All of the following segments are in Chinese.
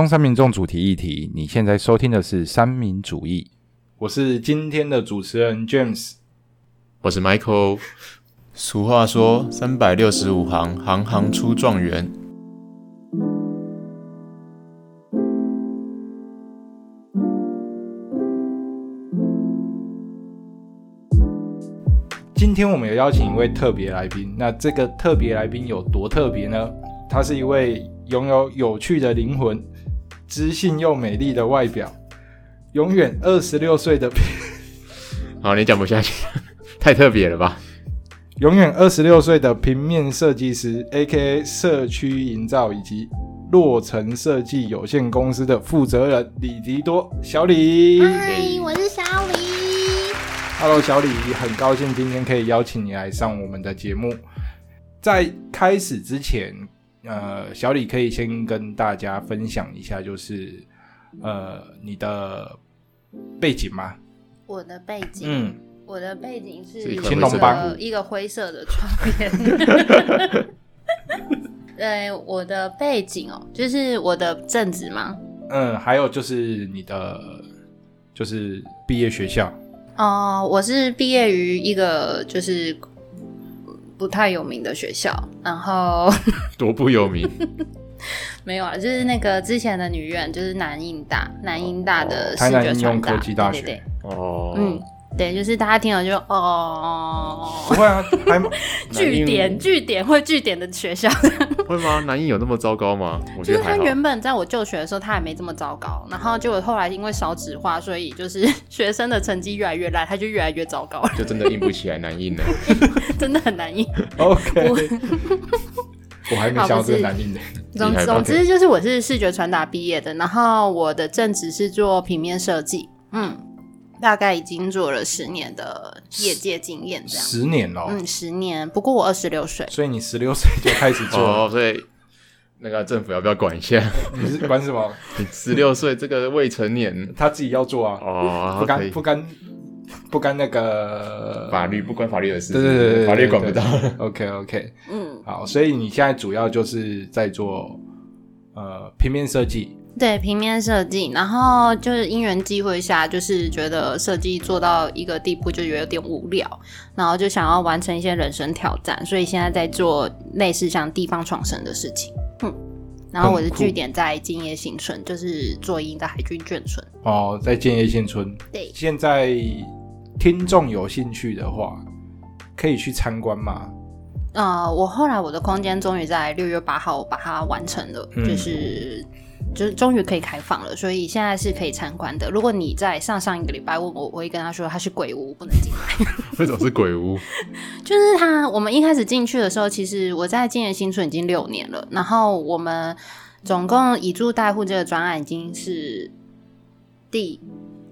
中山民众主题议题，你现在收听的是三民主义，我是今天的主持人 James，我是 Michael。俗话说，三百六十五行，行行出状元。今天我们有邀请一位特别来宾，那这个特别来宾有多特别呢？他是一位拥有有趣的灵魂、知性又美丽的外表，永远二十六岁的，好，你讲不下去，太特别了吧？永远二十六岁的平面设计师，A.K.A 社区营造以及洛城设计有限公司的负责人李迪多，小李。嗨，我是小李。Hello，小李，很高兴今天可以邀请你来上我们的节目。在开始之前，呃，小李可以先跟大家分享一下，就是呃你的背景吗？我的背景，嗯，我的背景是青龙帮个一个灰色的窗帘。对，我的背景哦，就是我的正职吗。嗯，还有就是你的就是毕业学校，哦、我是毕业于一个就是不太有名的学校，然后 多不有名，没有啊，就是那个之前的女院，就是南印大，南印大的视台南应用觉传达科技大学。对对对。哦，嗯，对，就是大家听了就哦，不会啊，还蛮 据点据点会据点的学校，会吗？南艺有那么糟糕吗？我就是他。原本在我就学的时候，他还没这么糟糕，然后结果后来因为少子化，所以就是 学生的成绩越来越烂，他就越来越糟糕了，就真的硬不起来南印了。真的很难硬。OK。我还没想到这个难印的，总总之就是我是视觉传达毕业的，然后我的正职是做平面设计，嗯，大概已经做了十年的业界经验这样。十年了哦、嗯，十年。不过我二十六岁，所以你十六岁就开始做了，哦，所以那个政府要不要管一下？你是管什么？你十六岁这个未成年他自己要做啊，哦，不可以干不干不干那个法律不关法律的事，对对对对，法律管不到。OK OK，嗯，好，所以你现在主要就是在做呃平面设计，对，平面设计，然后就是因缘机会下，就是觉得设计做到一个地步就有点无聊，然后就想要完成一些人生挑战，所以现在在做类似像地方创生的事情。嗯，然后我的据点在建业新村，就是做营的海军眷村。哦，在建业新村。对，现在听众有兴趣的话，可以去参观吗？呃，我后来我的空间终于在六月八号把它完成了，嗯就是就是终于可以开放了，所以现在是可以参观的。如果你在上上一个礼拜问我，我会跟他说他是鬼屋，不能进来。为什么是鬼屋？就是他，我们一开始进去的时候，其实我在金源新村已经六年了，然后我们总共以住代户这个专案已经是第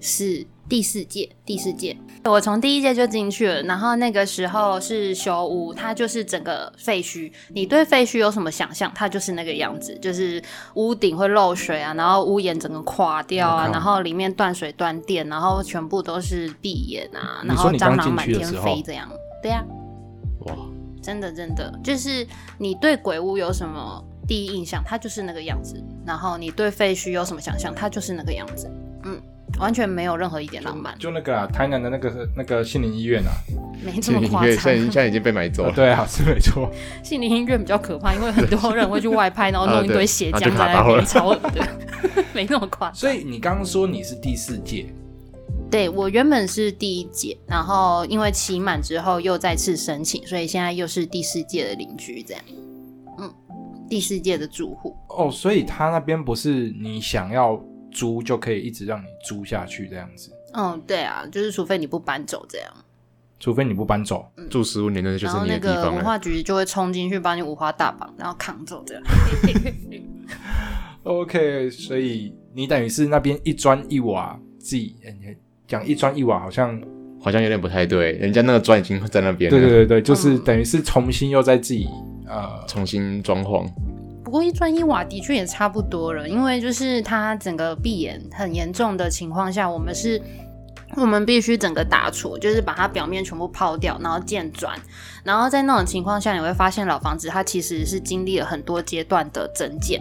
四第四届，第四届。我从第一届就进去了，然后那个时候是修屋，它就是整个废墟。你对废墟有什么想象？它就是那个样子，就是屋顶会漏水啊，然后屋檐整个垮掉啊，然后里面断水断电，然后全部都是闭眼啊，然后蟑螂满天飞这样。对呀、哇，真的真的，就是你对鬼屋有什么第一印象，它就是那个样子；然后你对废墟有什么想象，它就是那个样子。嗯，完全没有任何一点浪漫，就那个啊，台南的那个那个杏林医院啊，没这么夸张在现。在现在已经被买走了。呃 对啊，是没错。杏林医院比较可怕，因为很多人会去外拍，然后弄一堆血啊浆在那边，超 恶的，没那么夸张。所以你刚刚说你是第四届，对我原本是第一届，然后因为期满之后又再次申请，所以现在又是第四届的邻居这样。嗯，第四届的住户。哦，所以他那边不是你想要租就可以一直让你租下去这样子，嗯，对啊，就是除非你不搬走这样，除非你不搬走。住十五年的就然后是你的地方了。化局就会冲进去把你五花大绑，然后扛走这样。OK，所以你等于是那边一砖一瓦自己呃你讲一砖一瓦，好像好像有点不太对，人家那个砖已经在那边了，对对对对，就是嗯等于是重新又在自己呃重新装潢。不过一砖一瓦的确也差不多了，因为就是它整个闭眼很严重的情况下，我们是我们必须整个打除，就是把它表面全部抛掉，然后建砖。然后在那种情况下，你会发现老房子它其实是经历了很多阶段的增建，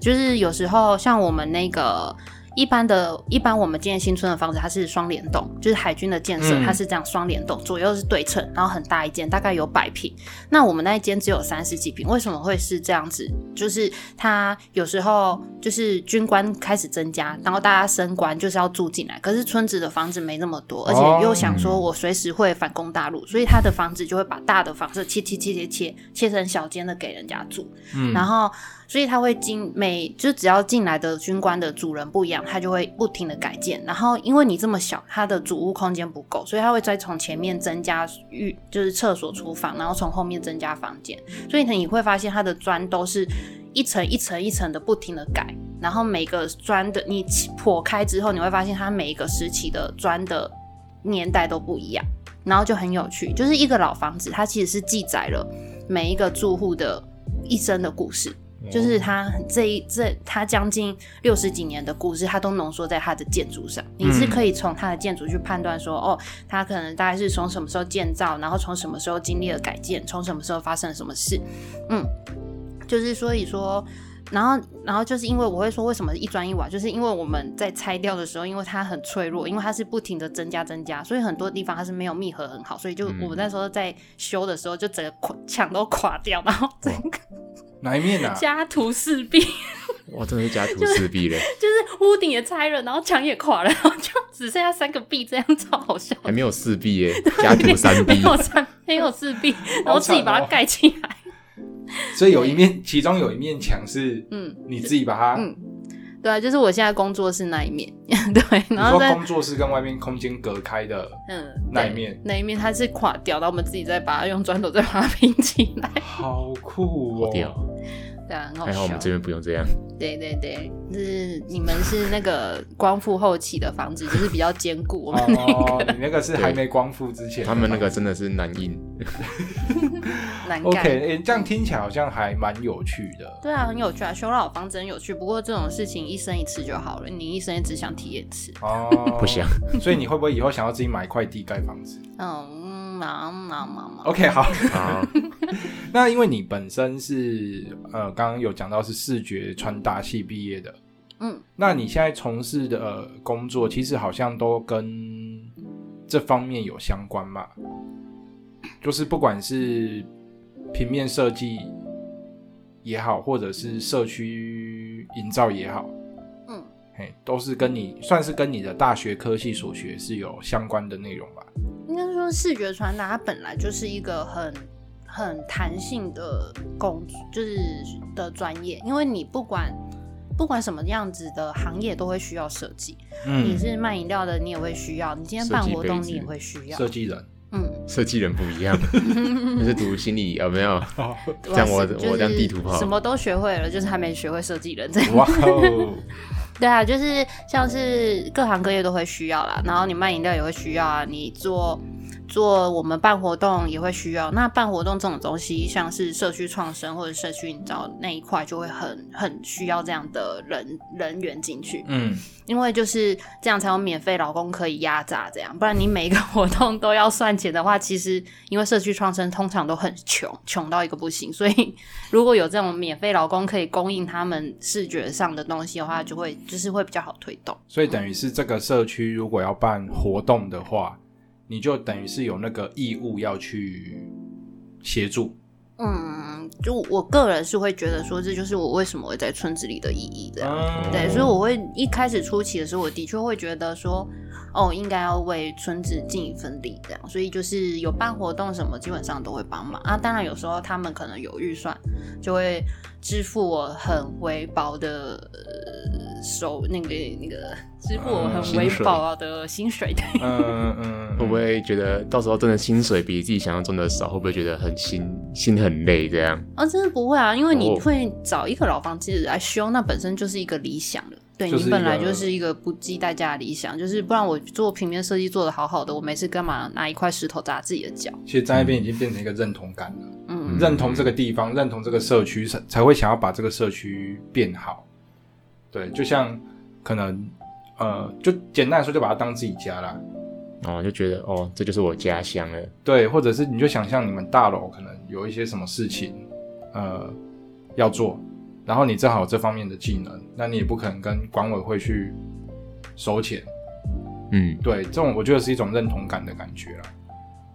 就是有时候像我们那个。一般的，一般我们建新村的房子，它是双联动，就是海军的建设，它是这样双联动，左右是对称，然后很大一间，大概有百平。那我们那一间只有三十几平，为什么会是这样子？就是它有时候就是军官开始增加，然后大家升官就是要住进来，可是村子的房子没那么多，而且又想说我随时会反攻大陆，所以他的房子就会把大的房子切切切切切切成小间的给人家住，然后。所以他会进每就只要进来的军官的主人不一样，他就会不停的改建。然后因为你这么小，他的主屋空间不够，所以他会再从前面增加浴，就是厕所、厨房，然后从后面增加房间。所以你会发现，它的砖都是一层一层一层的不停的改。然后每个砖的你破开之后，你会发现它每一个时期的砖的年代都不一样，然后就很有趣。就是一个老房子，它其实是记载了每一个住户的一生的故事。就是他这一这他将近六十几年的故事，他都浓缩在他的建筑上。你是可以从他的建筑去判断说，哦，他可能大概是从什么时候建造，然后从什么时候经历了改建，从什么时候发生了什么事。嗯，就是所以说，然后然后就是因为我会说为什么一砖一瓦，就是因为我们在拆掉的时候，因为它很脆弱，因为它是不停的增加增加，所以很多地方它是没有密合很好，所以就我们那时候在修的时候，就整个墙都垮掉，然后整个。哪一面啊？家徒四壁，哇，真的是家徒四壁嘞！就是屋顶也拆了，然后墙也垮了，然后就只剩下三个壁，这样超好笑。还没有四壁耶，家徒三壁，没有三，没有四壁，然后自己把它盖起来。所以有一面，其中有一面墙是，嗯，你自己把它，嗯。对啊，就是我现在工作室那一面，对，然后工作室跟外面空间隔开的，嗯，那一面，那一面它是垮掉，然后我们自己再把它用砖头再把它拼起来，好酷哦，对啊，很好还好我们这边不用这样。对对对，就是你们是那个光复后期的房子，就是比较坚固。我们那个，你那个是还没光复之前。他们那个真的是难印。难 OK，哎，这样听起来好像还蛮有趣的。对啊，很有趣啊，修老房子很有趣。不过这种事情一生一次就好了，你一生也只想体验一次。哦，不想。所以你会不会以后想要自己买一块地盖房子？嗯。妈妈妈妈，OK，好。那因为你本身是呃，刚刚有讲到是视觉传达系毕业的，嗯，那你现在从事的工作其实好像都跟这方面有相关嘛？就是不管是平面设计也好，或者是社区营造也好，嗯，嘿，都是跟你算是跟你的大学科系所学是有相关的内容吧？应该说，视觉传达它本来就是一个很很弹性的工，就是的专业。因为你不管不管什么样子的行业，都会需要设计。嗯，你是卖饮料的，你也会需要；你今天办活动，你也会需要设计人。嗯，设计人不一样，就是读心理有没有？这样我我这样地图炮，什么都学会了，就是还没学会设计人这样。哇哦！对啊，就是像是各行各业都会需要啦，然后你卖饮料也会需要啊，你做。做我们办活动也会需要，那办活动这种东西，像是社区创生或者社区营造那一块，就会很很需要这样的人人员进去。嗯，因为就是这样才有免费劳工可以压榨，这样不然你每一个活动都要算钱的话，其实因为社区创生通常都很穷，穷到一个不行，所以如果有这种免费劳工可以供应他们视觉上的东西的话，就会就是会比较好推动。所以等于是这个社区如果要办活动的话。你就等于是有那个义务要去协助。嗯，就我个人是会觉得说，这就是我为什么会在村子里的意义的。对，所以我会一开始初期的时候，我的确会觉得说，哦，应该要为村子尽一份力，这样。所以就是有办活动什么，基本上都会帮忙啊。当然有时候他们可能有预算，就会支付我很微薄的。收那个那个支付我很微薄的薪水的，嗯嗯，会不会觉得到时候真的薪水比自己想象中的少？会不会觉得很心心很累这样？啊，真的不会啊，因为你会找一个老房子来修，那本身就是一个理想了。对你本来就是一个不计代价的理想，就是不然我做平面设计做的好好的，我没事干嘛拿一块石头砸自己的脚？其实在那边已经变成一个认同感了，嗯，认同这个地方，认同这个社区，才才会想要把这个社区变好。对，就像可能，呃，就简单来说，就把它当自己家啦。哦，就觉得哦，这就是我家乡了。对，或者是你就想象你们大楼可能有一些什么事情，呃，要做，然后你正好有这方面的技能，那你也不可能跟管委会去收钱。嗯，对，这种我觉得是一种认同感的感觉了，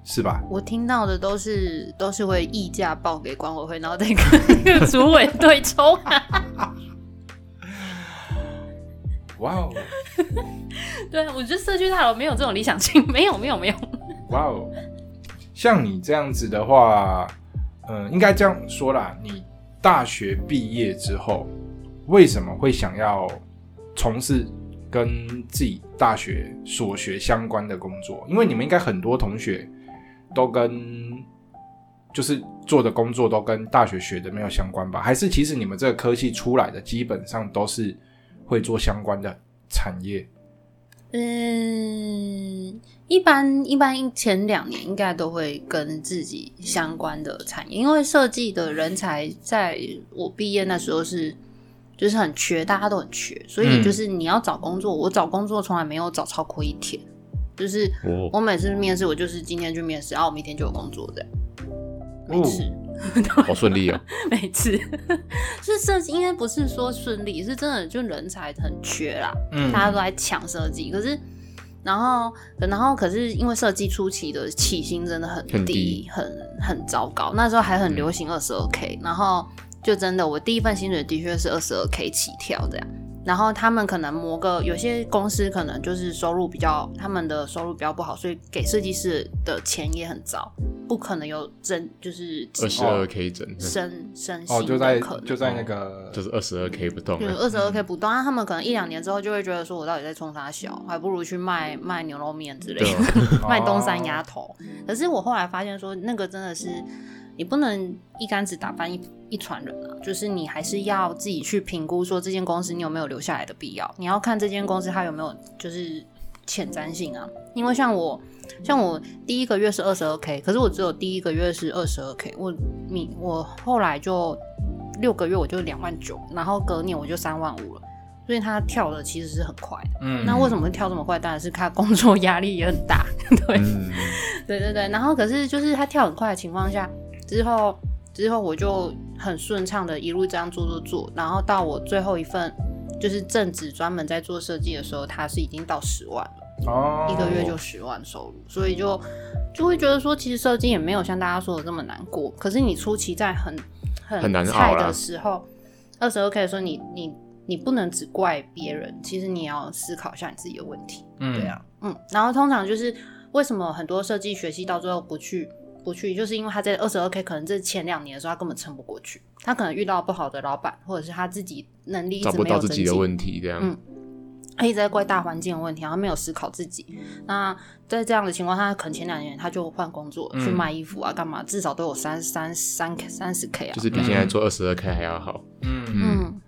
是吧？我听到的都是都是会议价报给管委会，然后再跟那 个主委对抽。哇哦，对，我觉得社区大楼没有这种理想性，没有没有没有。哇哦，像你这样子的话，嗯，应该这样说啦，你大学毕业之后，为什么会想要从事跟自己大学所学相关的工作？因为你们应该很多同学都跟就是做的工作都跟大学学的没有相关吧？还是其实你们这个科系出来的基本上都是会做相关的产业？嗯，一般一般前两年应该都会跟自己相关的产业，因为设计的人才在我毕业那时候是就是很缺，大家都很缺，所以就是你要找工作，我找工作从来没有找超过一天，就是哦我每次面试，我就是今天去面试，然后我明天就有工作的，每次。好顺利哦。每次是设计，应该不是说顺利，是真的就人才很缺啦，嗯大家都在抢设计。可是，然后，然后可是因为设计初期的起薪真的很低，很低很很糟糕。那时候还很流行二十二 k，然后就真的我第一份薪水的确是二十二 k 起跳这样。然后他们可能磨个有些公司可能就是收入比较，他们的收入比较不好，所以给设计师的钱也很糟，不可能有增就是二十二 K 整，升升薪哦，就在。就在那个就是二十二 K 不动了。就是二十二 k 不动，那他们可能一两年之后就会觉得说，我到底在冲啥小，还不如去卖卖牛肉面之类的，啊，卖东山鸭头。可是我后来发现说，那个真的是你不能一竿子打翻一一船人啊，就是你还是要自己去评估说这间公司你有没有留下来的必要，你要看这间公司它有没有就是前瞻性啊。因为像我像我第一个月是二十二 k，可是我只有第一个月是二十二 k，我你我后来就六个月我就两万九，然后隔年我就三万五了。所以他跳的其实是很快的，嗯那为什么会跳这么快？当然是他工作压力也很大，对，嗯，对对对，然后可是就是他跳很快的情况下，之后之后我就很顺畅的一路这样做做做，然后到我最后一份就是正职专门在做设计的时候，他是已经到十万了，哦，一个月就十万收入，所以就就会觉得说，其实设计也没有像大家说的这么难过。可是你初期在很很很难的时候，二十二 k 的时候，你你你不能只怪别人，其实你也要思考一下你自己的问题。嗯对啊，嗯，然后通常就是为什么很多设计学系到最后不去不去，就是因为他在二十二 k 可能这前两年的时候他根本撑不过去，他可能遇到不好的老板，或者是他自己能力一找不直没有到自己的。问题，这样。嗯他一直在怪大环境的问题，然后没有思考自己。那在这样的情况下，他可能前两年他就换工作、嗯去卖衣服啊，干嘛？至少都有三三三三十 k 啊。就是比现在做二十二 K 还要好。嗯嗯，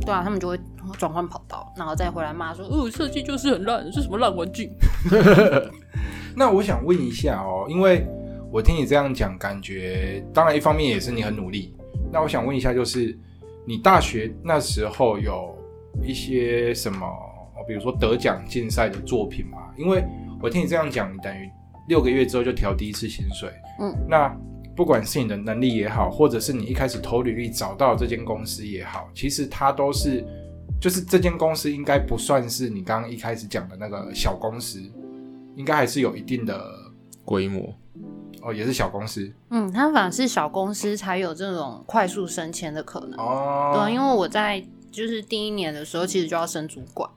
对啊，他们就会转换跑道，然后再回来骂说：“哦，设计就是很烂，是什么烂玩具。那我想问一下哦，因为我听你这样讲，感觉当然一方面也是你很努力。那我想问一下，就是你大学那时候有一些什么，哦比如说得奖竞赛的作品吗？因为我听你这样讲，你等于六个月之后就调第一次薪水。嗯，那不管是你的能力也好，或者是你一开始投履历找到这间公司也好，其实它都是，就是这间公司应该不算是你刚刚一开始讲的那个小公司，应该还是有一定的规模，哦，也是小公司”嗯，他反而是小公司才有这种快速升迁的可能。哦，对啊，因为我在就是第一年的时候，其实就要升主管。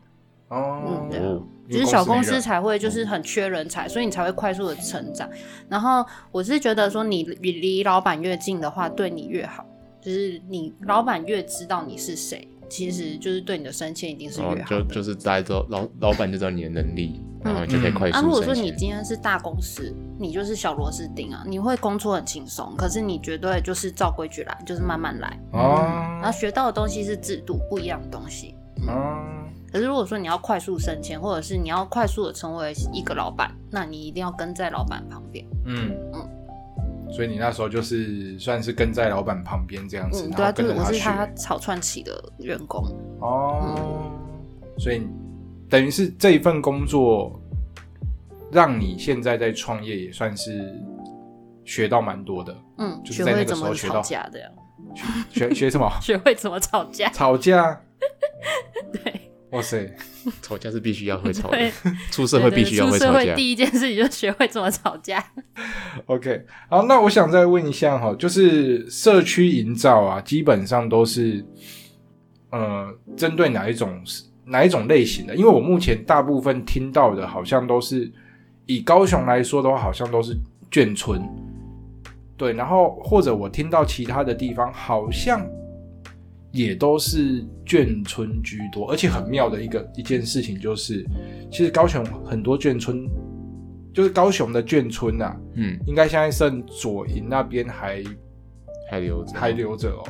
哦嗯，对就是小公司才会就是很缺人才，所以你才会快速的成长。然后我是觉得说，你离离老板越近的话，对你越好。就是你老板越知道你是谁，其实就是对你的升迁一定是越好的。哦就就是大家知道老老板就知道你的能力，然后就可以快速啊，如果说。你今天是大公司，你就是小螺丝钉啊，你会工作很轻松，可是你绝对就是照规矩来，就是慢慢来。哦然后学到的东西是制度不一样的东西。哦，可是如果说你要快速升迁，或者是你要快速的成为一个老板，那你一定要跟在老板旁边。嗯嗯，所以你那时候就是算是跟在老板旁边这样子，嗯，对啊，就是我是他草创期的员工。哦，所以等于是这一份工作，让你现在在创业也算是学到蛮多的。嗯，就是在那个时候学到学学什么？学会怎么吵架。吵架？对哇塞！吵架是必须要会吵的，出社会必须要出社会会吵架。第一件事情就学会怎么吵架。OK，好，那我想再问一下哈，就是社区营造啊，基本上都是呃针对哪一种哪一种类型的？因为我目前大部分听到的，好像都是以高雄来说的话，好像都是眷村，对，然后或者我听到其他的地方，好像也都是眷村居多，而且很妙的一个一件事情就是，其实高雄很多眷村，就是高雄的眷村啊，嗯，应该现在剩左营那边还还留着，还留着哦。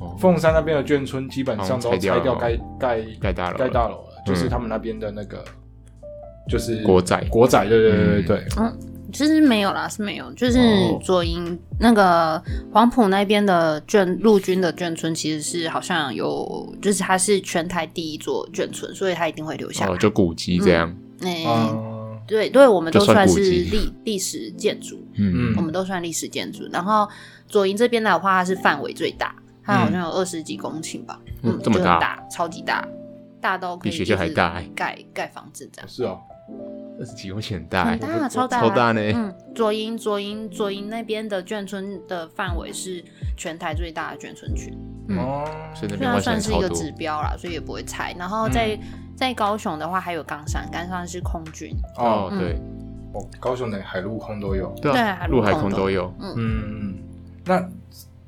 哦。凤山那边的眷村基本上都拆掉盖盖盖大楼了。盖大楼了，就是嗯。他们那边的那个就是国仔国仔，对对对对对，其实没有啦，是没有，就是哦。左营那个黄埔那边的眷陆军的眷村，其实是好像有，就是它是全台第一座眷村，所以它一定会留下来。哦，就古迹这样。哎、嗯对对，我们都算算是历历史建筑，嗯。嗯。我们都算历史建筑。然后左营这边的话，它是范围最大，它好像有二十几公顷吧，嗯这么大。大，超级大，大到可以比学校还大就是盖盖房子这样。是哦，二十几公顷很大欸，很大，超大，超大呢嗯，左营左营左营那边的眷村的范围是全台最大的眷村群，嗯，哦，虽所以那边算是一个。指标啦，所以也不会拆。然后在、嗯在高雄的话，还有冈山，冈山是空军，哦，嗯对哦，高雄的海陆空都有，对啊，陆陆海空都空都有。嗯，那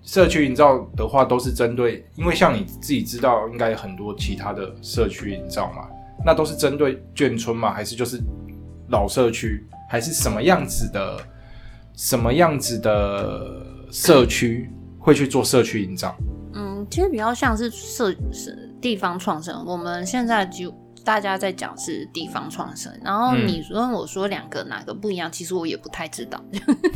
社区营造的话，都是针对，因为像你自己知道，应该有很多其他的社区营造嘛，那都是针对眷村嘛，还是就是老社区，还是什么样子的，什么样子的社区会去做社区营造？嗯，其实比较像是社是地方创生。我们现在就大家在讲是地方创生，然后嗯你问我说两个哪个不一样，其实我也不太知道。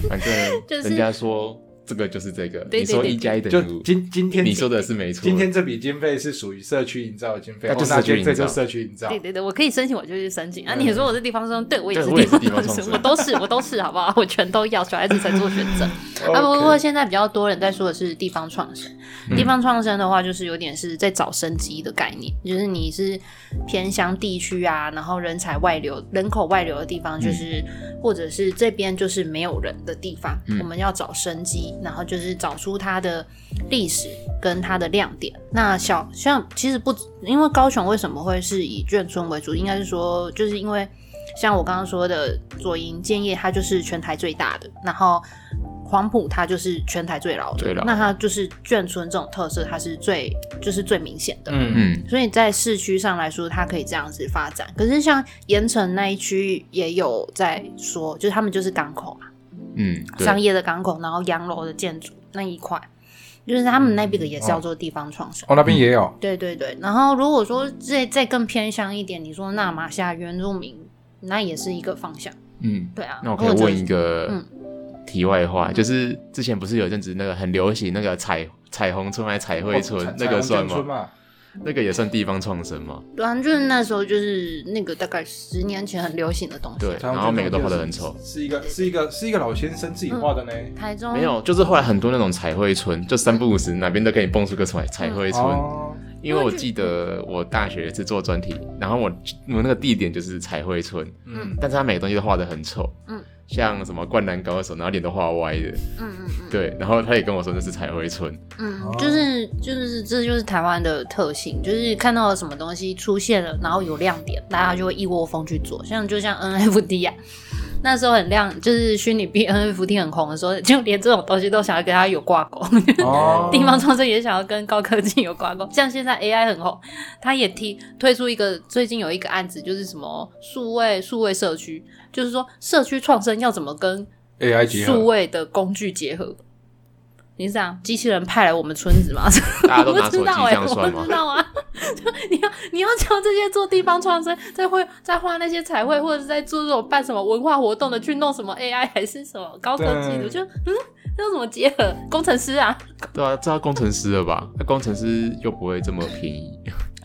反 就是正人家说这个就是这个，你说一加一等于五，今今天你说的是没错。今天这笔经费是属于社区营造的经费，那就是哦社区营造这就社区营造。对对对，我可以申请，我就去申请啊。嗯你说我是地方创生，对我也是地方创生我都是我都是，好不好？我全都要，小孩子才做选择。啊，不过现在比较多人在说的是地方创生。嗯地方创生的话，就是有点是在找生机的概念，就是你是偏乡地区啊，然后人才外流、人口外流的地方，就是、或者是这边就是没有人的地方，嗯我们要找生机，然后就是找出它的历史跟它的亮点。那小像其实不，因为高雄为什么会是以眷村为主，应该是说就是因为。像我刚刚说的，左营建业它就是全台最大的，然后黄埔它就是全台最老的，老那它就是眷村这种特色，它是最就是最明显的。嗯嗯，所以在市区上来说，它可以这样子发展。可是像盐城那一区也有在说，就是他们就是港口嘛，嗯，商业的港口，然后洋楼的建筑那一块，就是他们那边的也是叫做地方创生。哦，那边也有，对对对，然后如果说再再更偏向一点，你说那马夏原住民，那也是一个方向。嗯，对啊，那我可以问一个嗯。题外话，就是之前不是有一阵子那个很流行那个彩彩虹村还是彩绘村哦，那个算吗？那个也算地方创生吗？对啊，就是那时候就是那个大概十年前很流行的东西。对，然后每个都画的很丑。是一个是一个是一个老先生自己画的呢。台中没有，就是后来很多那种彩绘村，就三不五时哪边都可以蹦出个彩彩绘村。哦，因为我记得我大学是做专题，然后我我那个地点就是彩绘村，嗯，但是他每个东西都画的很丑，嗯，像什么灌篮高手，然后脸都画歪的，嗯嗯嗯。对，然后他也跟我说那是彩绘村，嗯。哦，就是就是这就是台湾的特性，就是看到了什么东西出现了，然后有亮点，大家就会一窝蜂去做。像就像 NFT 啊，那时候很亮，就是虚拟币 NFT 很红的时候，就连这种东西都想要跟它有挂钩。哦，地方创生也想要跟高科技有挂钩，像现在 AI 很红，它也提推出一个最近有一个案子，就是什么数位数位社区，就是说社区创生要怎么跟 AI 数位的工具结合。你是这样，机器人派来我们村子吗？大家都我拿手机这不知道哎、我样算吗不知？道啊。就 你要你要教这些做地方创生，在会在画那些彩绘，或者是在做这种办什么文化活动的，去弄什么 AI 还是什么高科技的，就嗯，要怎么结合？工程师啊，对啊，知道工程师了吧？那工程师又不会这么便宜，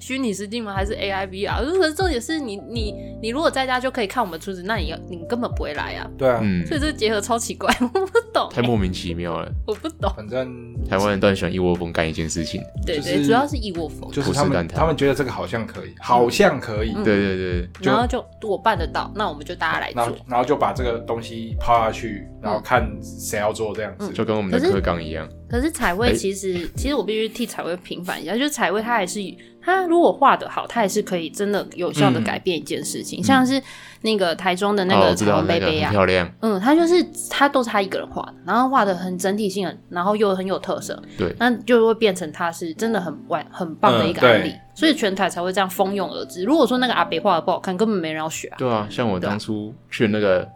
虚拟实境吗？还是 AI VR？可是重点是你你你如果在家就可以看我们村子，那你要你根本不会来啊。对啊，嗯所，以这个结合超奇怪，我不懂，太莫名其妙了。我不懂。反正台湾人都很喜欢一窝蜂干一件事情。对对，主要是一窝蜂，就是他们他们觉得这个好像可以，好像可以，嗯对对对，然后就我办得到，那我们就大家来做然后。然后就把这个东西抛下去，然后看谁要做这样子。嗯就跟我们的可是课纲一样。可是彩绘哎其实，其实我必须替彩绘平反一下，就是彩绘它还是它如果画的好，他也是可以真的有效的改变一件事情，像是那个台中的那哦，个我知道彩虹那个很贝贝啊，漂亮。嗯，他就是他都是他一个人画的，然后画的很整体性很，然后又很有特色，对。那就会变成他是真的很完很棒的一个嗯案例，对。所以全台才会这样蜂拥而至。如果说那个阿北画的不好看，根本没人要学啊。对啊，像我当初去那个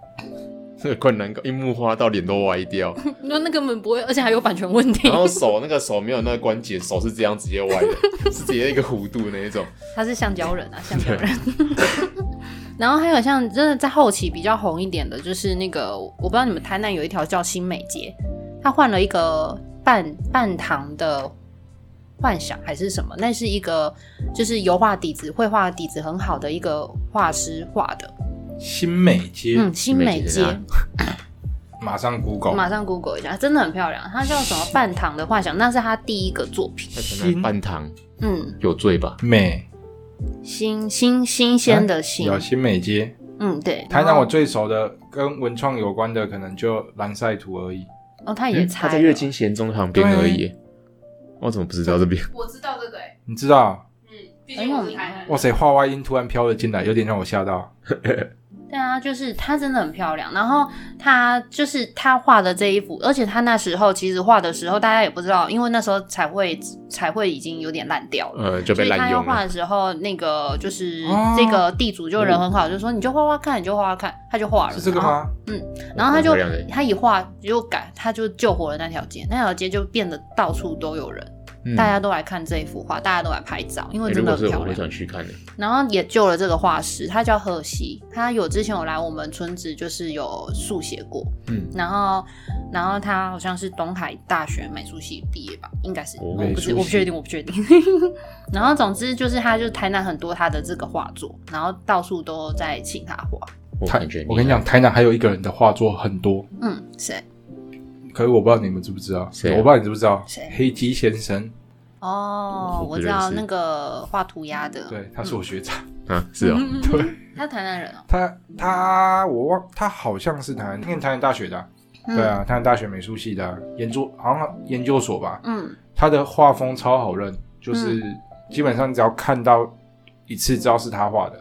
那个灌篮高，樱木花到脸都歪掉，那那根本不会，而且还有版权问题然。后手那个手没有那个关节，手是这样直接歪的，是直接一个弧度那一种。他是橡胶人啊，橡胶人。然后还有像真的在后期比较红一点的，就是那个我不知道你们台南有一条叫新美街，他换了一个半半糖的幻想还是什么？那是一个就是油画底子、绘画底子很好的一个画师画的，新美街，嗯，新美美街街，马上 Google，马上 Google 一下，真的很漂亮。它叫什么半糖的幻想，那是他第一个作品，半糖嗯，有罪吧？美新新新鲜的新，有新美街。嗯，对。台南我最熟的跟文创有关的，可能就蓝晒图而已。哦，他也他在月经贤中旁边而已。我怎么不知道这边？我知道这个哎、你知道？嗯，毕竟我是台南。哇塞，画外音突然飘了进来，有点让我吓到。对啊，就是她真的很漂亮。然后她就是她画的这一幅，而且她那时候其实画的时候，大家也不知道，因为那时候彩绘彩绘已经有点烂掉了。呃，就被所以他滥用了。要画的时候，那个就是哦这个地主就人很好，就说你就画画看，你就画画看，他就画了。是这个吗？嗯然后他就他一画就改，他就救活了那条街，那条街就变得到处都有人，嗯大家都来看这一幅画，大家都来拍照，因为欸真如果是我会的很漂亮。想去看的。然后也救了这个画师，他叫贺西，他有之前有来我们村子，就是有速写过，嗯，然后然后他好像是东海大学美术系毕业吧，应该是，哦我不知美术系我不确定，我不确定。然后总之就是他就是台南很多他的这个画作，然后到处都在请他画。台我跟你讲，，台南还有一个人的画作很多，嗯，谁？可是我不知道你们知不知道？我不知道你知不知道？谁黑鸡先生，哦，我知道那个画涂鸦的，对，他是我学长。嗯，是哦，嗯，对，他台南人哦，他他我忘，他好像是台南念台南大学的啊、嗯。对，啊，台南大学美术系的啊、研究好像研究所吧。嗯，他的画风超好认，就是基本上只要看到一次，知道是他画的，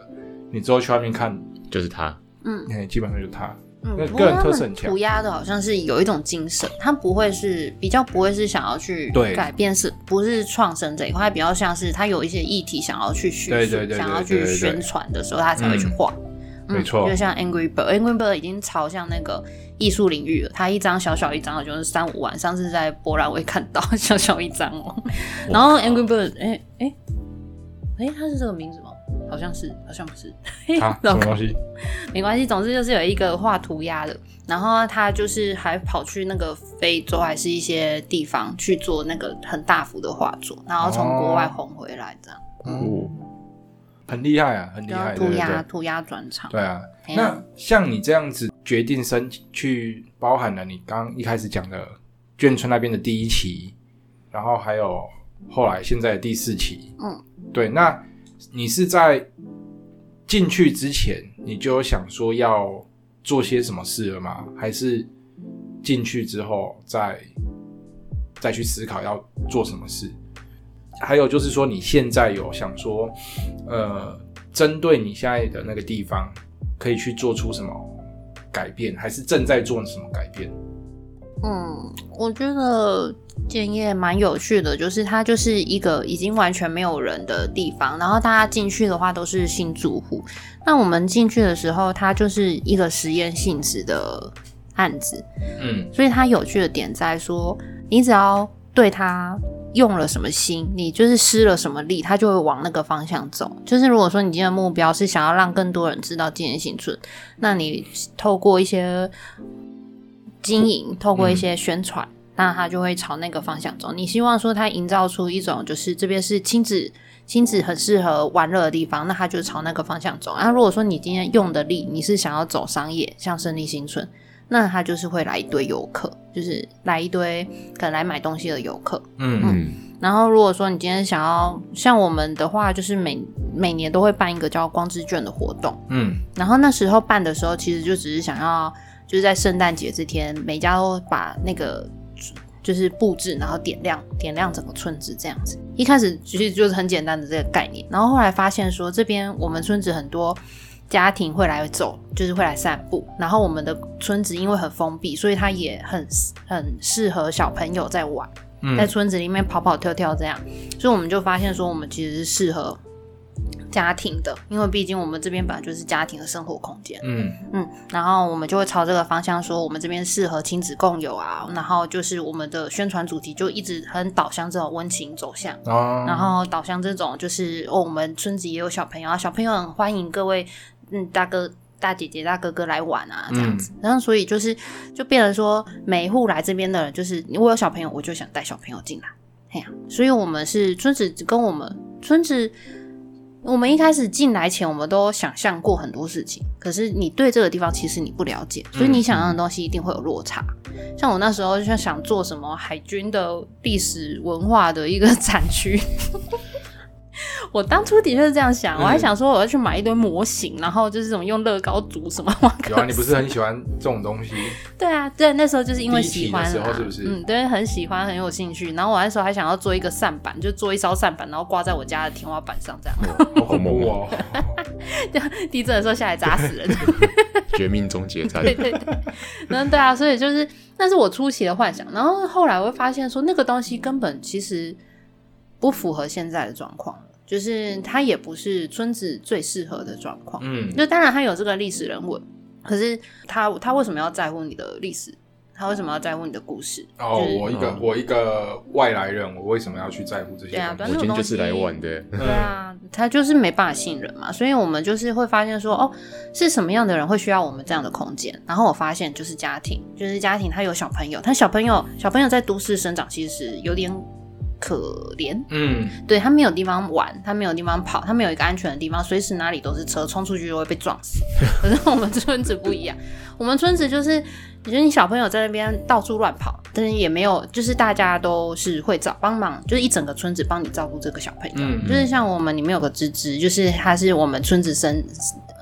你之后去外面看，就是他。嗯。哎，基本上就是他。嗯，个人不过他们特色很强涂鸦的好像是有一种精神，他不会是比较不会是想要去改变，是不是创生这一块？它比较像是他有一些议题想要去叙述，对对对对想要去宣传的时候，他才会去嗯画。嗯没错就像 Angry Bird，Angry Bird 已经朝向那个艺术领域了。它一张小小一张的，就是三五万。上次在博览会看到 小小一张哦。然后 Angry Bird，哎哎哎，它是这个名字吗？好像是，好像不是。啊，什么东西？没关系，总之就是有一个画涂鸦的，然后他就是还跑去那个非洲还是一些地方去做那个很大幅的画作，然后从国外红回来这样，哦，很厉害啊，很厉害，涂鸦。涂鸦转场。对啊，哎那像你这样子决定申去，包含了你刚刚一开始讲的眷村那边的第一期，然后还有后来现在的第四期，嗯，对，那你是在进去之前你就有想说要做些什么事了吗？还是进去之后再再去思考要做什么事？还有就是说，你现在有想说，呃，针对你现在的那个地方，可以去做出什么改变，还是正在做什么改变？嗯，我觉得建业蛮有趣的，就是它就是一个已经完全没有人的地方，然后大家进去的话都是新住户。那我们进去的时候，它就是一个实验性质的案子，嗯所以它有趣的点在说，你只要对它用了什么心，你就是施了什么力，它就会往那个方向走。就是如果说你今天的目标是想要让更多人知道建业新村，那你透过一些经营，透过一些宣传。那他就会朝那个方向走。你希望说他营造出一种就是这边是亲子亲子很适合玩乐的地方，那他就朝那个方向走。啊，如果说你今天用的力你是想要走商业，像胜利新村，那他就是会来一堆游客，就是来一堆可能来买东西的游客。嗯嗯，然后如果说你今天想要像我们的话，就是每每年都会办一个叫光之卷的活动。嗯然后那时候办的时候，其实就只是想要，就是在圣诞节这天，每家都把那个就是布置，然后点亮点亮整个村子这样子。一开始其实就是很简单的这个概念，然后后来发现说，这边我们村子很多家庭会来走，就是会来散步。然后我们的村子因为很封闭，所以它也很很适合小朋友在玩。在嗯村子里面跑跑跳跳这样，所以我们就发现说，我们其实是适合家庭的，因为毕竟我们这边本来就是家庭的生活空间，嗯。嗯，然后我们就会朝这个方向说，我们这边适合亲子共有啊，然后就是我们的宣传主题就一直很导向这种温情走向，哦，然后导向这种就是哦，我们村子也有小朋友啊，小朋友很欢迎各位嗯大哥。大姐姐、大哥哥来玩啊，这样子，然后所以就是就变成说，每一户来这边的人，就是我有小朋友，我就想带小朋友进来，哎呀，所以我们是村子跟我们村子，我们一开始进来前，我们都想象过很多事情，可是你对这个地方其实你不了解，所以你想象的东西一定会有落差。像我那时候就想做什么海军的历史文化的一个 展区。我当初的确是这样想，我还想说我要去买一堆模型，然后就是什么用乐高组什么。有啊，你不是很喜欢这种东西？对啊，对，那时候就是因为喜欢啦的时候是不是嗯，对，很喜欢，很有兴趣。然后我那时候还想要做一个扇板，就做一艘扇板，然后挂在我家的天花板上，这样。好恐怖哦！地震的时候下来砸死人。绝命终结战，对对对，然后对啊，所以就是那是我初期的幻想。然后后来我会发现说，那个东西根本其实不符合现在的状况了，就是它也不是村子最适合的状况。嗯就当然它有这个历史人文，可是他他为什么要在乎你的历史？他为什么要在乎你的故事？哦就是，我一个嗯我一个外来人，我为什么要去在乎这些对啊东西？我今天就是来玩的，对啊，他就是没办法信任嘛，所以我们就是会发现说，哦，是什么样的人会需要我们这样的空间？然后我发现就是家庭，就是家庭，他有小朋友，他小朋友小朋友在都市生长，其实有点可怜，嗯对他没有地方玩，他没有地方跑，他没有一个安全的地方，随时哪里都是车，冲出去就会被撞死。可是我们村子不一样，我们村子就是，你觉得你小朋友在那边到处乱跑，但是也没有，就是大家都是会找帮忙，就是一整个村子帮你照顾这个小朋友。嗯就是像我们里面有个芝芝，就是他是我们村子生，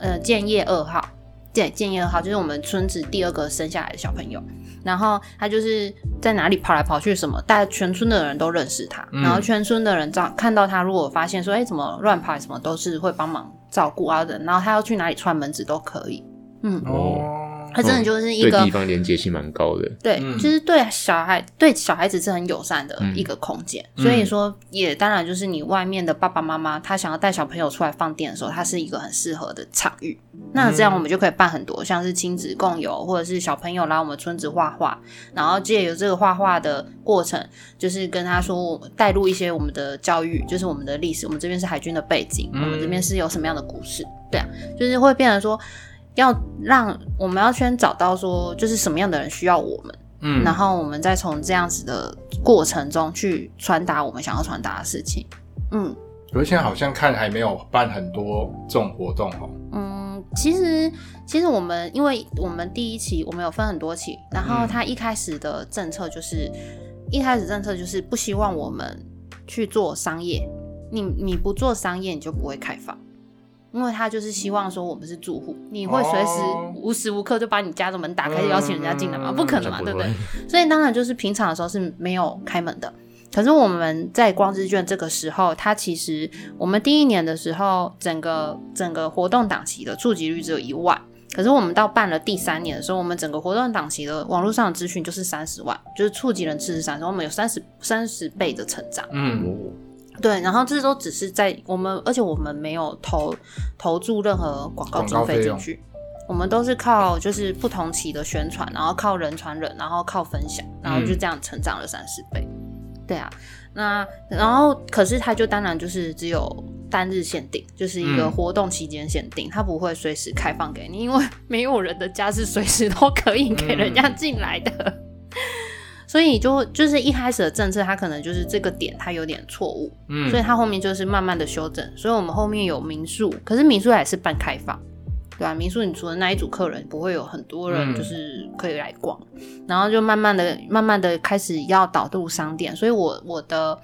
呃，建业二号。对，建业二号就是我们村子第二个生下来的小朋友，然后他就是在哪里跑来跑去，什么，大家全村的人都认识他，嗯。然后全村的人照看到他，如果发现说，哎，怎么乱跑，什么都是会帮忙照顾啊的，然后他要去哪里串门子都可以，嗯，哦，他真的就是一个对地方连接性蛮高的。对，嗯就是对小孩对小孩子是很友善的嗯一个空间，嗯所以说也当然就是你外面的爸爸妈妈他想要带小朋友出来放电的时候，它是一个很适合的场域。那这样我们就可以办很多，像是亲子共游，或者是小朋友来我们村子画画，然后借由这个画画的过程，就是跟他说带入一些我们的教育，就是我们的历史，我们这边是海军的背景，嗯我们这边是有什么样的故事，对啊，就是会变成说。要让我们要先找到说，就是什么样的人需要我们，嗯然后我们再从这样子的过程中去传达我们想要传达的事情。嗯可是现在好像看还没有办很多这种活动哦。嗯，其实其实我们因为我们第一期我们有分很多期，然后嗯他一开始的政策就是、一开始政策就是不希望我们去做商业，你你不做商业你就不会开放。因为他就是希望说我们是住户，你会随时哦无时无刻就把你家的门打开，嗯邀请人家进来吗？不可能嘛，不对不对？所以当然就是平常的时候是没有开门的。可是我们在光之卷这个时候，它其实我们第一年的时候，整个整个活动档期的触及率只有一万。可是我们到办了第三年的时候，我们整个活动档期的网络上的资讯就是三十万，就是触及人次是三十，我们有三十三十倍的成长。嗯哦对，然后这都只是在我们，而且我们没有投投注任何广告经费进去，我们都是靠就是不同期的宣传，然后靠人传人，然后靠分享，然后就这样成长了三十倍。对啊，那然后可是它就当然就是只有单日限定，就是一个嗯活动期间限定，它不会随时开放给你，因为没有人的家是随时都可以给人家进来的。所以就就是一开始的政策，它可能就是这个点它有点错误，嗯所以它后面就是慢慢的修正。所以我们后面有民宿，可是民宿还是半开放，对吧、民宿你除了那一组客人，不会有很多人嗯就是可以来逛，然后就慢慢的、慢慢的开始要导入商店。所以我我的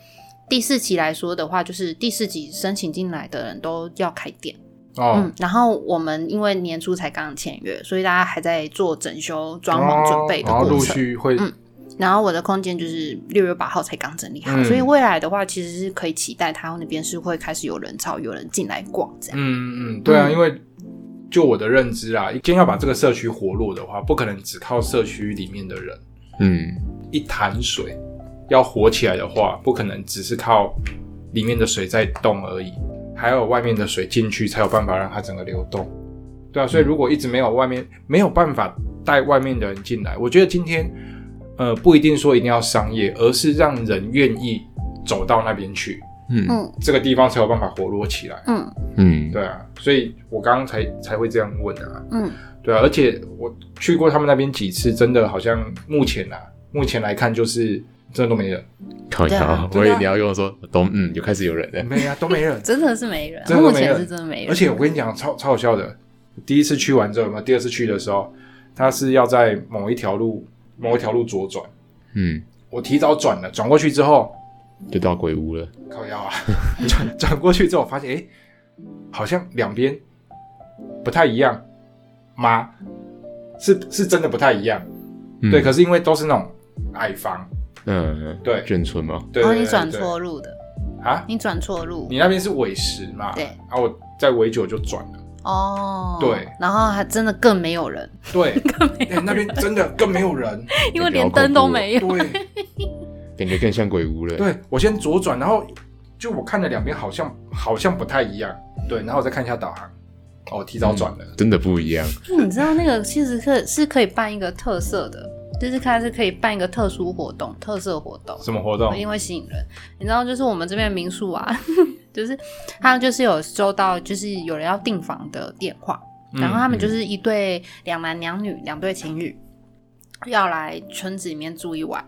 第四期来说的话，就是第四期申请进来的人都要开店。哦嗯，然后我们因为年初才刚签约，所以大家还在做整修、装潢准备的哦然后陆过程。续会嗯然后我的空间就是六月八号才刚整理好，嗯所以未来的话，其实是可以期待他那边是会开始有人潮，有人进来逛这样。嗯嗯，对啊，嗯因为就我的认知啊，今天要把这个社区活络的话，不可能只靠社区里面的人嗯，一潭水要活起来的话，不可能只是靠里面的水在动而已，还有外面的水进去才有办法让它整个流动。对啊，所以如果一直没有外面没有办法带外面的人进来，我觉得今天呃不一定说一定要商业，而是让人愿意走到那边去，嗯嗯这个地方才有办法活络起来。嗯嗯，对啊，所以我刚刚才才会这样问啊。嗯，对啊，而且我去过他们那边几次，真的好像目前啊，目前来看就是真的都没人，靠对啊腰，我以为你要跟我说都嗯，就开始有人了，没啊，都没人。真的是没人，真的没人目前是真的没人。而且我跟你讲，超超好笑的。第一次去完之后，有没有？第二次去的时候，他是要在某一条路某一条路左转，嗯，我提早转了，转过去之后，就到鬼屋了，靠腰啊，转转过去之后，发现诶，好像两边不太一样。吗？是是真的不太一样。嗯。对，可是因为都是那种矮房，嗯，对。眷村嘛，对，哦，对你转错路的，啊？你转错路。你那边是尾十嘛？对。啊，我在尾九就转了。哦。对，然后还真的更没有人，对，哎那边真的更没有人。因为连灯都没有。对，感觉更像鬼屋了。对我先左转，然后就我看了两边好像好像不太一样，对，然后我再看一下导航，哦，提早转了。真的不一样。你知道那个其实可是可以办一个特色的，就是它是可以办一个特殊活动、特色活动，什么活动一？定会吸引人。你知道，就是我们这边民宿啊，就是他们就是有收到就是有人要订房的电话，嗯然后他们就是一对两男两女，两对情侣要来村子里面住一晚，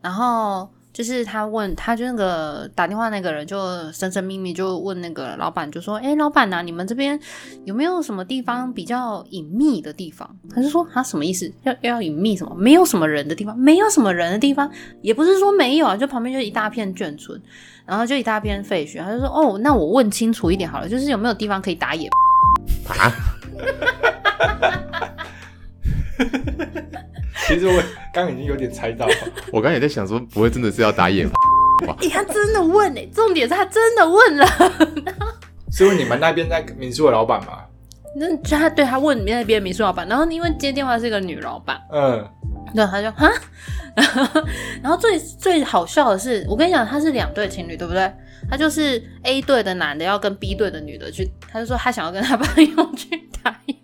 然后就是他问，他就那个打电话那个人就神神秘秘就问那个老板，就说：“哎、老板呐、你们这边有没有什么地方比较隐秘的地方？”他就说：“啊，什么意思？要要隐秘什么？没有什么人的地方，没有什么人的地方，也不是说没有啊，就旁边就一大片眷村，然后就一大片废墟。”他就说：“哦，那我问清楚一点好了，就是有没有地方可以打野 啊，其实我刚刚已经有点猜到了，我刚刚也在想说，不会真的是要打野吧？欸他真的问哎、重点是他真的问了。是问你们那边那个民宿的老板吗？那就他对他问那边民宿老板，然后因为接电话是一个女老板，嗯，对，他就哈，然后最最好笑的是，我跟你讲，他是两对情侣，对不对？他就是 A 队的男的要跟 B 队的女的去，他就说他想要跟他朋友去打野。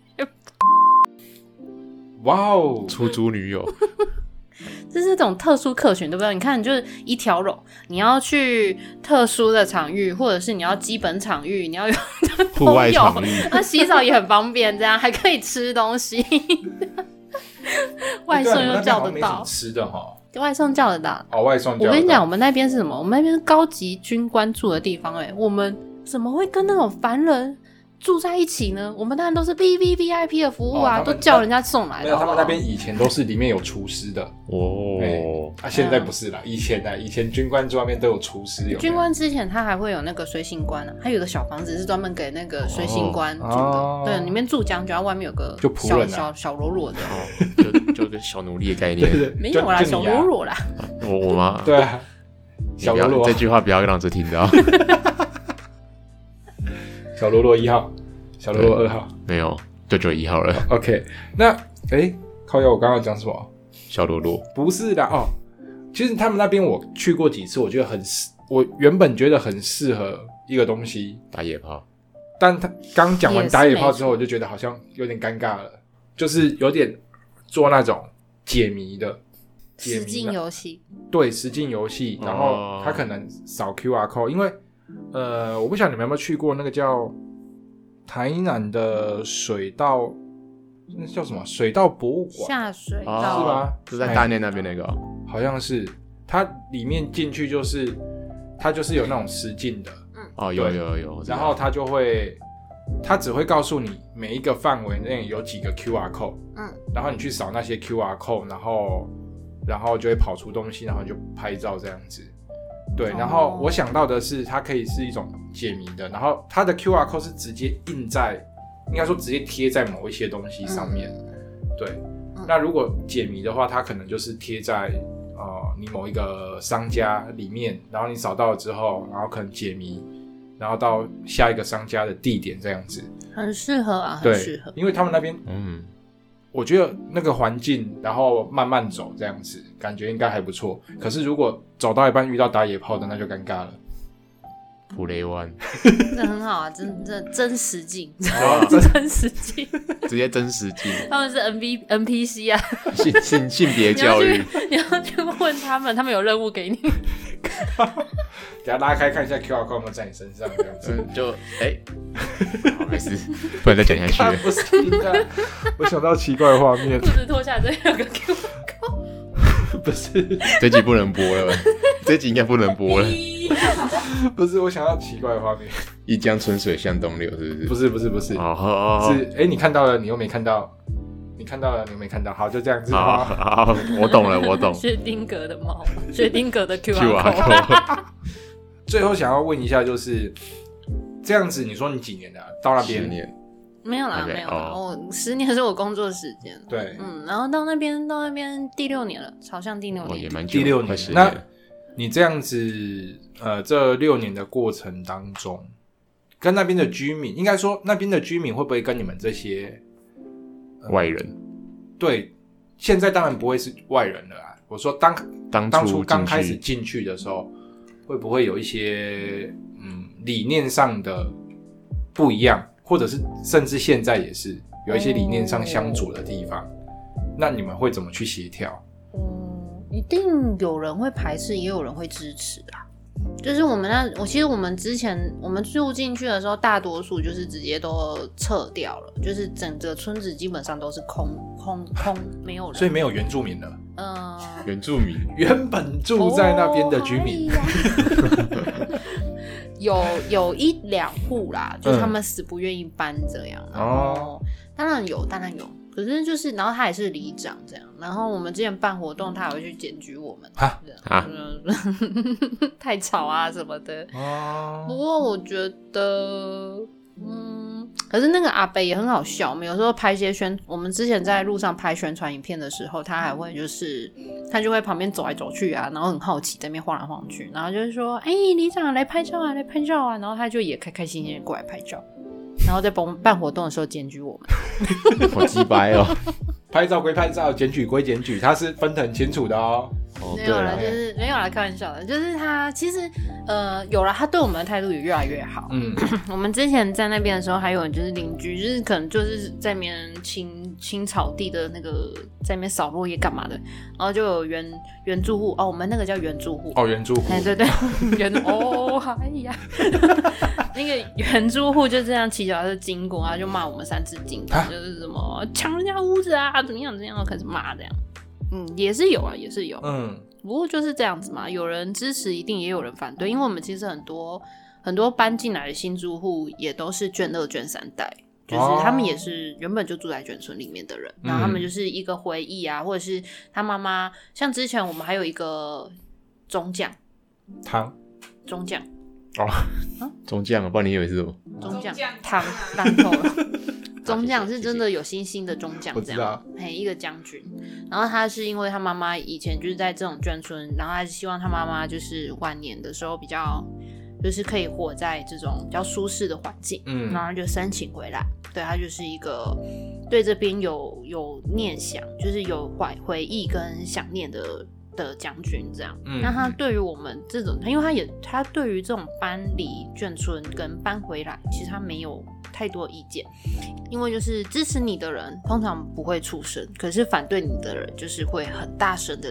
哇哦，出租女友，这是这种特殊客群，对不对？你看，就是一条龙，你要去特殊的场域，或者是你要基本场域，你要有 户外场域，那洗澡也很方便，这样还可以吃东西，外送又叫得到吃的哈。外送叫得到。哦，外送叫。我跟你讲，我们那边是什么？我们那边是高级军官住的地方、欸，哎，我们怎么会跟那种凡人住在一起呢？我们当然都是 B V V I P 的服务啊，哦都叫人家送来的。没有，他们那边以前都是里面有厨师的，哦，啊，现在不是啦，以前呢，以前军官住外面都有厨师，有军官之前他还会有那个随行官啊，他有个小房子是专门给那个随行官住的，哦。对，里面住将军，然后外面有个就仆人啊。小小小柔弱的，就就个小奴隶的概念。对对，没有啦，小就就你啊。柔弱啦，我我吗？对小罗罗这，句话不要让这听到。小罗罗一号，小罗罗二号。没有，就只有一号了。，OK，那诶，靠腰，我刚刚讲什么？小罗罗，不是的哦，其实他们那边我去过几次，我觉得很适，我原本觉得很适合一个东西，打野炮，但他刚讲完打野炮之后，我就觉得好像有点尴尬了，就是有点做那种解谜的。解实境谜游戏，对实境游戏，然后哦。他可能扫 QR code，因为呃，我不晓得你们有没有去过那个叫台南的水稻，那叫什么？水稻博物馆？下水哦道是吗是在大内那边那个。哦。好像是它里面进去就是它就是有那种实境的，嗯。哦，有有有然后它就会它只会告诉你每一个范围内有几个 QR code，嗯，然后你去扫那些 QR code，然后然后就会跑出东西，然后就拍照这样子。对，然后哦我想到的是，它可以是一种解谜的，然后它的 QR code 是直接印在，应该说直接贴在某一些东西上面。对，嗯那如果解谜的话，它可能就是贴在呃你某一个商家里面，然后你扫到了之后，然后可能解谜，然后到下一个商家的地点这样子。很适合啊，很适合，。因为他们那边嗯，我觉得那个环境，然后慢慢走这样子，感觉应该还不错。可是如果走到一半遇到打野炮的，那就尴尬了。普雷湾。这很好啊，真真真实境，哦真实境，直接真实境。他们是 N B N P C 啊，性性性别教育。去，你要去问他们，他们有任务给你。给他拉开看一下 QR code 有没有在你身上这样子。嗯，就哎，好没事，不能再讲下去。了。不是你的，我想到奇怪的画面。裤，子脱下来，这里有个 Q 不是。这集不能播了，这集应该不能播了。不是，我想到奇怪的画面，一江春水向东流，是不是？不是不是不是，是哎、诶你看到了，你又没看到，你看到了，你没看到，好，就这样子。好好好，我懂了，我懂。薛丁格的猫，薛丁格的 Q Q R R code。最后想要问一下，就是这样子，你说你几年的、啊、到那边？十年，没有啦没有啦，哦我十年是我工作时间。对，嗯，然后到那边到那边第六年了，朝向第六哦，也。蛮久，第六年。那。你这样子，呃，这六年的过程当中，跟那边的居民，应该说那边的居民会不会跟你们这些外人对？现在当然不会是外人了啊。我说当当当初初刚开始进去进去的时候，会不会有一些嗯理念上的不一样，或者是甚至现在也是有一些理念上相左的地方？那你们会怎么去协调？嗯，一定有人会排斥，也有人会支持啊。就是我们那，我其实我们之前我们住进去的时候，大多数就是直接都撤掉了，就是整个村子基本上都是空空空，没有人。所以没有原住民了，嗯，原住民，原本住在那边的居民。有有一两户啦，就是他们死不愿意搬这样。然后当然有，当然有，可是就是，然后他也是里长这样。然后我们之前办活动，他还会去检举我们太吵啊什么的。哦不过我觉得，嗯，可是那个阿北也很好笑。我们有时候拍一些宣，我们之前在路上拍宣传影片的时候，他还会就是他就会旁边走来走去啊，然后很好奇在那边晃来晃去，然后就是说，哎、里长来拍照啊，来拍照啊，然后他就也开开心心的过来拍照，然后在办办活动的时候检举我们。好鸡掰哦。拍照归拍照，检举归检举，他是分得很清楚的哦。哦，没有啦，了，就是没有啦，开玩笑的。就是他其实呃有了，他对我们的态度也越来越好。嗯，我们之前在那边的时候，还有就是邻居，就是可能就是在那边清清草地的那个，在那边扫落叶干嘛的，然后就有原原住户哦，我们那个叫原住户。哦，原住户，哎，对对，原哦，哎呀，那个原住户就这样骑脚踏车经过啊，就骂我们三字经，啊就是什么抢人家屋子啊，怎么样怎么样，开始骂这样。嗯，也是有啊，也是有。嗯，不过就是这样子嘛，有人支持，一定也有人反对，因为我们其实很多很多搬进来的新住户也都是卷二卷三代，就是哦他们也是原本就住在眷村里面的人，嗯然后他们就是一个回忆啊，或者是他妈妈，像之前我们还有一个中将，汤中将，哦 中将啊，不知道你以为是什么？中将中将汤烂透了。中将是真的有星星的中将这样，嘿，一个将军。然后他是因为他妈妈以前就是在这种眷村，然后他是希望他妈妈就是晚年的时候比较，就是可以活在这种比较舒适的环境，嗯然后就申请回来。对他就是一个对这边有有念想，就是有怀回忆跟想念的的将军这样。嗯那他对于我们这种，因为他也他对于这种搬离眷村跟搬回来，其实他没有太多意见，因为就是支持你的人通常不会出声，可是反对你的人就是会很大声的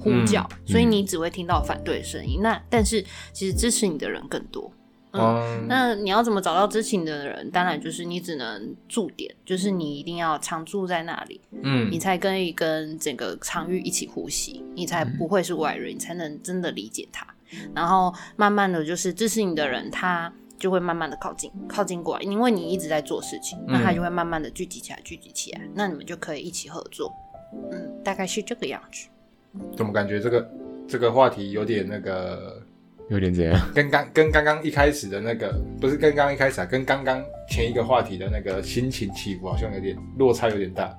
呼叫，嗯所以你只会听到反对声音。那但是其实支持你的人更多。嗯，那你要怎么找到知情的人？当然就是你只能驻点，就是你一定要常住在那里，嗯你才可以跟整个场域一起呼吸，你才不会是外人，你才能真的理解他。然后慢慢的就是支持你的人，他就会慢慢的靠近，靠近过来，因为你一直在做事情，那他就会慢慢的聚集起来，聚集起来，那你们就可以一起合作。嗯，大概是这个样子。怎么感觉这个这个话题有点那个，有点这样。跟刚跟刚刚一开始的那个，不是跟刚刚一开始啊，跟刚刚前一个话题的那个心情起伏好像有点落差有点大。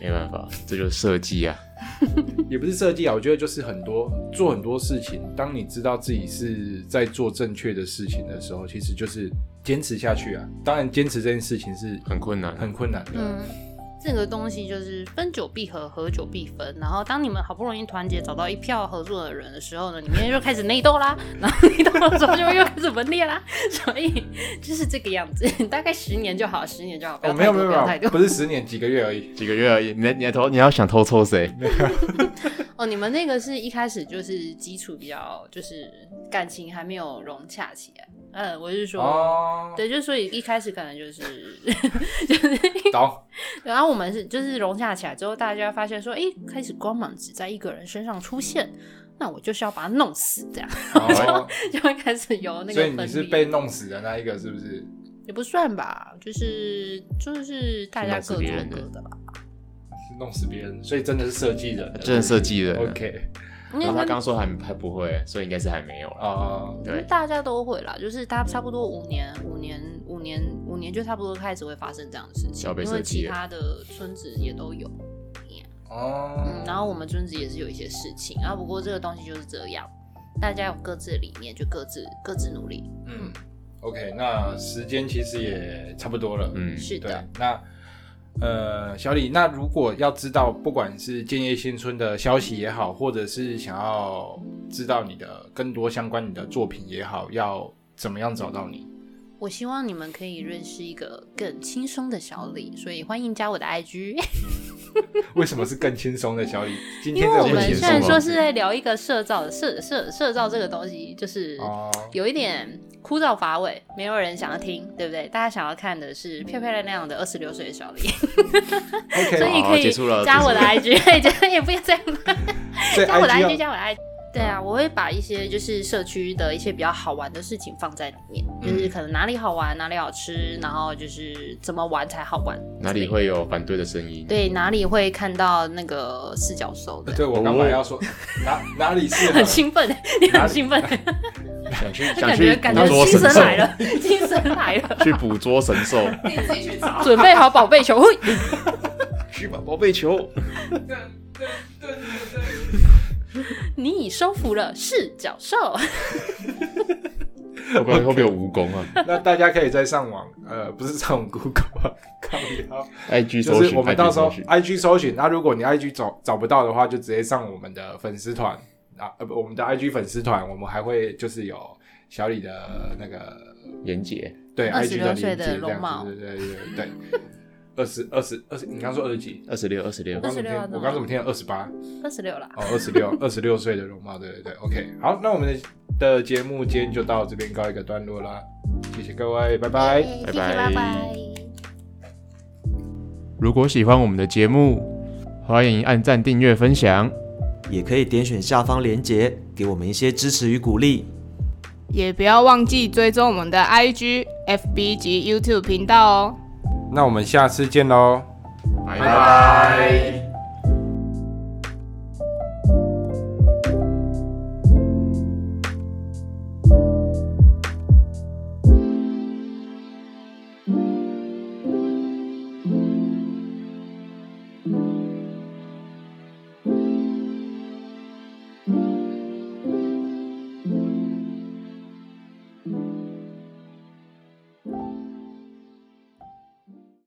没办法，这就是设计啊。也不是设计啊，我觉得就是很多做很多事情，当你知道自己是在做正确的事情的时候，其实就是坚持下去啊。当然，坚持这件事情是很困难很困难的。嗯，这个东西就是分久必合，合久必分。然后当你们好不容易团结找到一票合作的人的时候呢，你们就开始内斗啦，然后内斗的时候就又开始分裂啦。所以就是这个样子，大概十年就好，十年就好，不要哦，太多，没有没有没有，不要太多。不是十年几个月而已。几个月而已，你你偷你要想偷抽谁？哦，你们那个是一开始就是基础比较，就是感情还没有融洽起来。嗯，我是说。哦，对，就所以一开始可能就是就 是懂。然后我们是就是融洽起来之后，大家发现说，哎，开始光芒只在一个人身上出现，那我就是要把他弄死，这样哦，就会开始有那个所以分你是裂被弄死的那一个，是不是？也不算吧，就是就是大家各做各的吧。是弄死别人，所以真的是设计人的。真的设计人啊。OK 然后他刚说还还不会，所以应该是还没有了。哦，对，大家都会啦，就是他差不多五年、五年、五年、五年就差不多开始会发生这样的事情因为其他的村子也都有。哦嗯，，然后我们村子也是有一些事情，啊不过这个东西就是这样，大家有各自的理念，就各自各自努力。嗯，OK，那时间其实也差不多了。嗯，是的，，那呃，小李，那如果要知道不管是建业新村的消息也好，或者是想要知道你的更多相关你的作品也好，要怎么样找到你？我希望你们可以认识一个更轻松的小李，所以欢迎加我的 IG。为什么是更轻松的小李？今因为我们虽然说是在聊一个社造的社社社造这个东西，就是哦，有一点枯燥乏味，没有人想要听，对不对？大家想要看的是漂漂亮亮的二十六岁的小李，所以可以加我的 IG，对，就 也不要这样，加我的 IG 加我的 IG。对啊，我会把一些就是社区的一些比较好玩的事情放在里面，就是可能哪里好玩，哪里好吃，然后就是怎么玩才好玩，哪里会有反对的声音？对哪里会看到那个四角兽的，对我刚才要说 哪哪里是？很兴奋，你很兴奋，想去感 想去觉感觉捕捉精神兽，来了，精神来了，去捕捉神兽，你自己去找。准备好宝贝球，嘿去吧，宝贝球。你已收服了四角兽。会不会会不会有蜈蚣啊 那大家可以在上网，呃，不是上网 Google 啊，靠腰。？IG 就是搜寻，我们到时候 IG 搜寻 IG 搜寻，那如果你 IG 找找不到的话，就直接上我们的粉丝团啊，呃不，我们的 IG 粉丝团，我们还会就是有小李的那个严姐，对26 IG 的岁的连接对对对对，二十二十二十，你刚说二十几？二十六二十六我，刚怎么26啊听？我刚怎么听二十八？二十六啦，哦，二十六，二十六岁的容貌，对对对，OK，好，那我们的的节目今天就到这边告一个段落啦，谢谢各位，拜拜。拜拜拜拜。如果喜欢我们的节目，欢迎按赞、订阅、分享。也可以点选下方链接，给我们一些支持与鼓励。也不要忘记追踪我们的 IG、FB 及 YouTube 频道哦。那我们下次见喽。拜拜